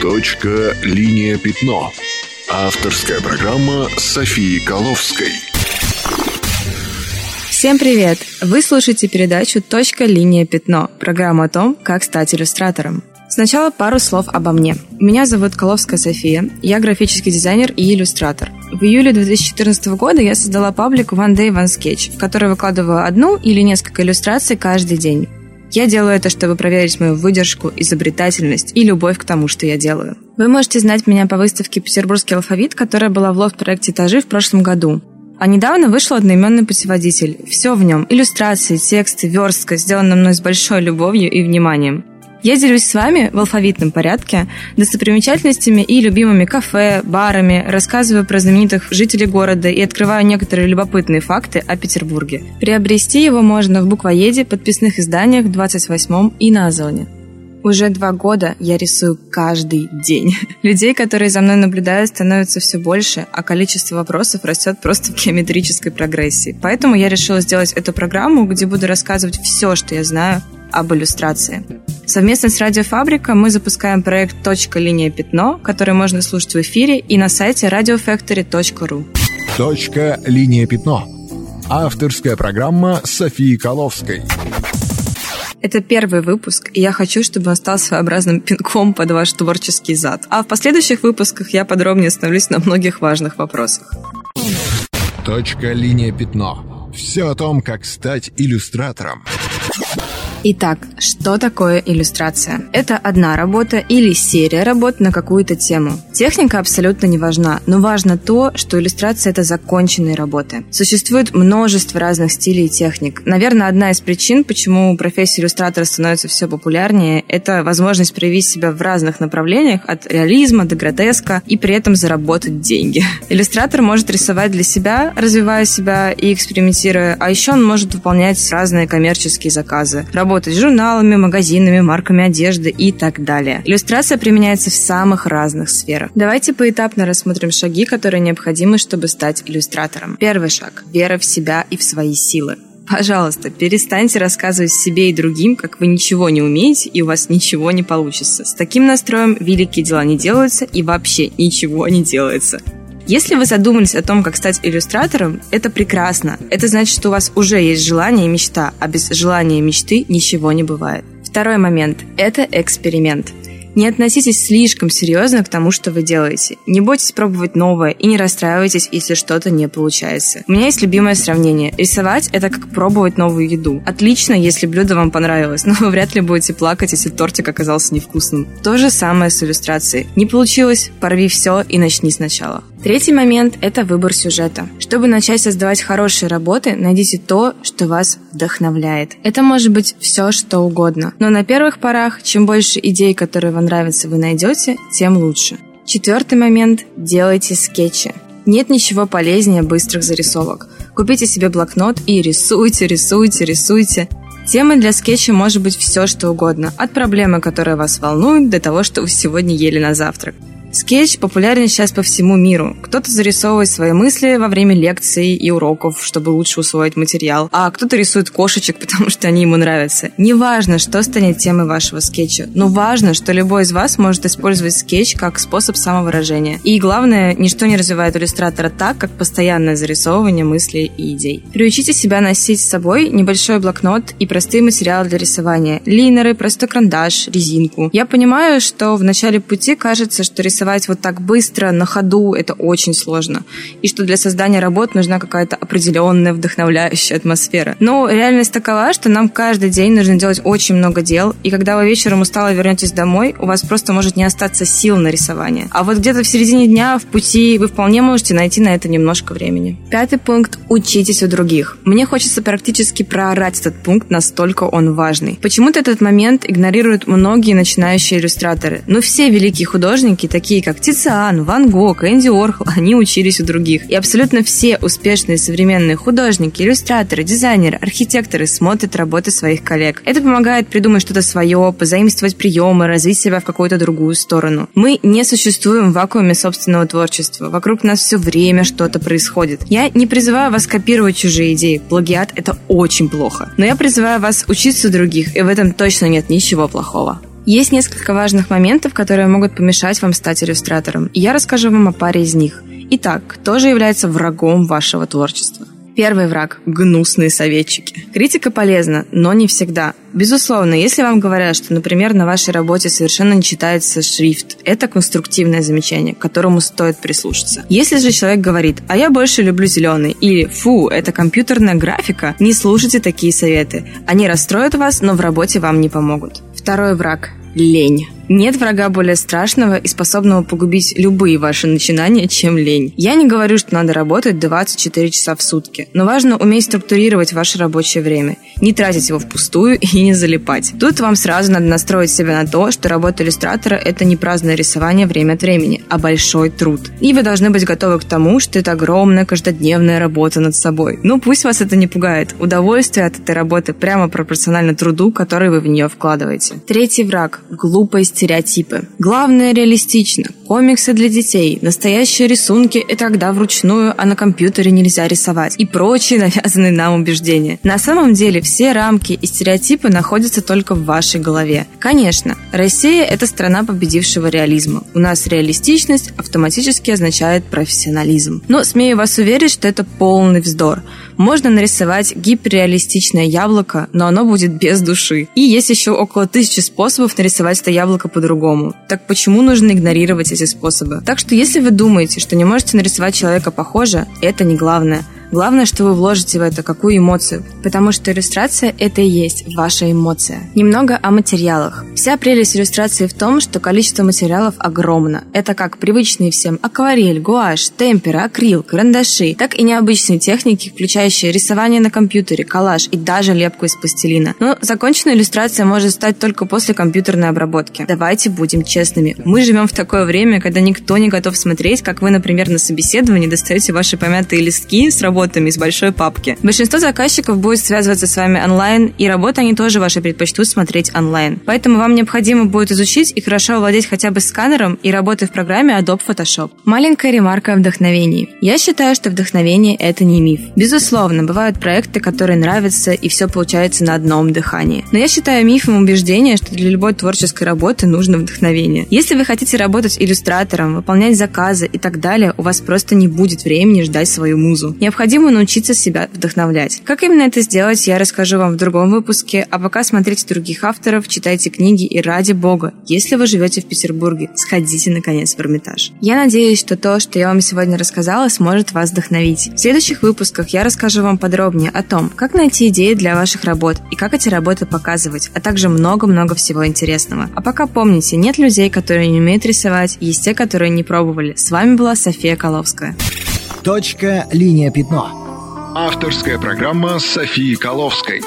Точка «Линия пятно». Авторская программа Софии Коловской. Всем привет! Вы слушаете передачу «Точка. Линия. Пятно» – программу о том, как стать иллюстратором. Сначала пару слов обо мне. Меня зовут Коловская София, я графический дизайнер и иллюстратор. В июле 2014 года я создала паблик One Day One Sketch, в который выкладываю одну или несколько иллюстраций каждый день. Я делаю это, чтобы проверить мою выдержку, изобретательность и любовь к тому, что я делаю. Вы можете знать меня по выставке «Петербургский алфавит», которая была в лофт-проекте «Этажи» в прошлом году. А недавно вышел одноименный путеводитель. Все в нем – иллюстрации, тексты, верстка, сделано мной с большой любовью и вниманием. Я делюсь с вами в алфавитном порядке достопримечательностями и любимыми кафе, барами, рассказываю про знаменитых жителей города и открываю некоторые любопытные факты о Петербурге. Приобрести его можно в буквоеде, подписных изданиях 28 и на Озоне. Уже два года я рисую каждый день. Людей, которые за мной наблюдают, становится все больше, а количество вопросов растет просто в геометрической прогрессии. Поэтому я решила сделать эту программу, где буду рассказывать все, что я знаю об иллюстрации. Совместно с Радиофабрика мы запускаем проект «Точка. Линия. Пятно», который можно слушать в эфире и на сайте radiofactory.ru. «Точка. Линия. Пятно». Авторская программа Софии Коловской. Это первый выпуск, и я хочу, чтобы он стал своеобразным пинком под ваш творческий зад. А в последующих выпусках я подробнее остановлюсь на многих важных вопросах. Точка. Линия. Пятно. Все о том, как стать иллюстратором. Итак, что такое иллюстрация? Это одна работа или серия работ на какую-то тему. Техника абсолютно не важна, но важно то, что иллюстрация – это законченные работы. Существует множество разных стилей и техник. Наверное, одна из причин, почему профессия иллюстратора становится все популярнее, это возможность проявить себя в разных направлениях, от реализма до гротеска, и при этом заработать деньги. Иллюстратор может рисовать для себя, развивая себя и экспериментируя, а еще он может выполнять разные коммерческие заказы работать с журналами, магазинами, марками одежды и так далее. Иллюстрация применяется в самых разных сферах. Давайте поэтапно рассмотрим шаги, которые необходимы, чтобы стать иллюстратором. Первый шаг – вера в себя и в свои силы. Пожалуйста, перестаньте рассказывать себе и другим, как вы ничего не умеете и у вас ничего не получится. С таким настроем великие дела не делаются и вообще ничего не делается. Если вы задумались о том, как стать иллюстратором, это прекрасно. Это значит, что у вас уже есть желание и мечта, а без желания и мечты ничего не бывает. Второй момент – это эксперимент. Не относитесь слишком серьезно к тому, что вы делаете. Не бойтесь пробовать новое и не расстраивайтесь, если что-то не получается. У меня есть любимое сравнение. Рисовать – это как пробовать новую еду. Отлично, если блюдо вам понравилось, но вы вряд ли будете плакать, если тортик оказался невкусным. То же самое с иллюстрацией. Не получилось – порви все и начни сначала. Третий момент – это выбор сюжета. Чтобы начать создавать хорошие работы, найдите то, что вас вдохновляет. Это может быть все, что угодно. Но на первых порах, чем больше идей, которые вам нравятся, вы найдете, тем лучше. Четвертый момент – делайте скетчи. Нет ничего полезнее быстрых зарисовок. Купите себе блокнот и рисуйте, рисуйте, рисуйте. Темой для скетча может быть все, что угодно. От проблемы, которая вас волнует, до того, что вы сегодня ели на завтрак. Скетч популярен сейчас по всему миру. Кто-то зарисовывает свои мысли во время лекций и уроков, чтобы лучше усвоить материал, а кто-то рисует кошечек, потому что они ему нравятся. Неважно, что станет темой вашего скетча, но важно, что любой из вас может использовать скетч как способ самовыражения. И главное, ничто не развивает иллюстратора так, как постоянное зарисовывание мыслей и идей. Приучите себя носить с собой небольшой блокнот и простые материалы для рисования. Линеры, простой карандаш, резинку. Я понимаю, что в начале пути кажется, что рисование рисовать вот так быстро, на ходу, это очень сложно. И что для создания работ нужна какая-то определенная вдохновляющая атмосфера. Но реальность такова, что нам каждый день нужно делать очень много дел, и когда вы вечером устало вернетесь домой, у вас просто может не остаться сил на рисование. А вот где-то в середине дня, в пути, вы вполне можете найти на это немножко времени. Пятый пункт – учитесь у других. Мне хочется практически проорать этот пункт, настолько он важный. Почему-то этот момент игнорируют многие начинающие иллюстраторы. Но все великие художники, такие такие как Тициан, Ван Гог, Энди Орхол, они учились у других. И абсолютно все успешные современные художники, иллюстраторы, дизайнеры, архитекторы смотрят работы своих коллег. Это помогает придумать что-то свое, позаимствовать приемы, развить себя в какую-то другую сторону. Мы не существуем в вакууме собственного творчества. Вокруг нас все время что-то происходит. Я не призываю вас копировать чужие идеи. Плагиат — это очень плохо. Но я призываю вас учиться у других, и в этом точно нет ничего плохого. Есть несколько важных моментов, которые могут помешать вам стать иллюстратором, я расскажу вам о паре из них. Итак, кто же является врагом вашего творчества? Первый враг – гнусные советчики. Критика полезна, но не всегда. Безусловно, если вам говорят, что, например, на вашей работе совершенно не читается шрифт, это конструктивное замечание, к которому стоит прислушаться. Если же человек говорит, а я больше люблю зеленый, или фу, это компьютерная графика, не слушайте такие советы. Они расстроят вас, но в работе вам не помогут. Второй враг – лень. Нет врага более страшного и способного погубить любые ваши начинания, чем лень. Я не говорю, что надо работать 24 часа в сутки, но важно уметь структурировать ваше рабочее время, не тратить его впустую и не залипать. Тут вам сразу надо настроить себя на то, что работа иллюстратора – это не праздное рисование время от времени, а большой труд. И вы должны быть готовы к тому, что это огромная каждодневная работа над собой. Ну, пусть вас это не пугает. Удовольствие от этой работы прямо пропорционально труду, который вы в нее вкладываете. Третий враг – глупость стереотипы. Главное реалистично. Комиксы для детей, настоящие рисунки – это когда вручную, а на компьютере нельзя рисовать. И прочие навязанные нам убеждения. На самом деле все рамки и стереотипы находятся только в вашей голове. Конечно, Россия – это страна победившего реализма. У нас реалистичность автоматически означает профессионализм. Но смею вас уверить, что это полный вздор. Можно нарисовать гиперреалистичное яблоко, но оно будет без души. И есть еще около тысячи способов нарисовать это яблоко по-другому. Так почему нужно игнорировать эти способы? Так что если вы думаете, что не можете нарисовать человека похоже, это не главное – Главное, что вы вложите в это какую эмоцию, потому что иллюстрация – это и есть ваша эмоция. Немного о материалах. Вся прелесть иллюстрации в том, что количество материалов огромно. Это как привычные всем акварель, гуашь, темпера, акрил, карандаши, так и необычные техники, включающие рисование на компьютере, коллаж и даже лепку из пластилина. Но законченная иллюстрация может стать только после компьютерной обработки. Давайте будем честными. Мы живем в такое время, когда никто не готов смотреть, как вы, например, на собеседовании достаете ваши помятые листки с работы работами из большой папки. Большинство заказчиков будет связываться с вами онлайн, и работы они тоже ваши предпочтут смотреть онлайн. Поэтому вам необходимо будет изучить и хорошо владеть хотя бы сканером и работой в программе Adobe Photoshop. Маленькая ремарка о вдохновении. Я считаю, что вдохновение – это не миф. Безусловно, бывают проекты, которые нравятся, и все получается на одном дыхании. Но я считаю мифом убеждение, что для любой творческой работы нужно вдохновение. Если вы хотите работать иллюстратором, выполнять заказы и так далее, у вас просто не будет времени ждать свою музу. Необходимо необходимо научиться себя вдохновлять. Как именно это сделать, я расскажу вам в другом выпуске, а пока смотрите других авторов, читайте книги и ради бога, если вы живете в Петербурге, сходите наконец в Эрмитаж. Я надеюсь, что то, что я вам сегодня рассказала, сможет вас вдохновить. В следующих выпусках я расскажу вам подробнее о том, как найти идеи для ваших работ и как эти работы показывать, а также много-много всего интересного. А пока помните, нет людей, которые не умеют рисовать, есть те, которые не пробовали. С вами была София Коловская. Точка, линия, пятно. Авторская программа Софии Коловской.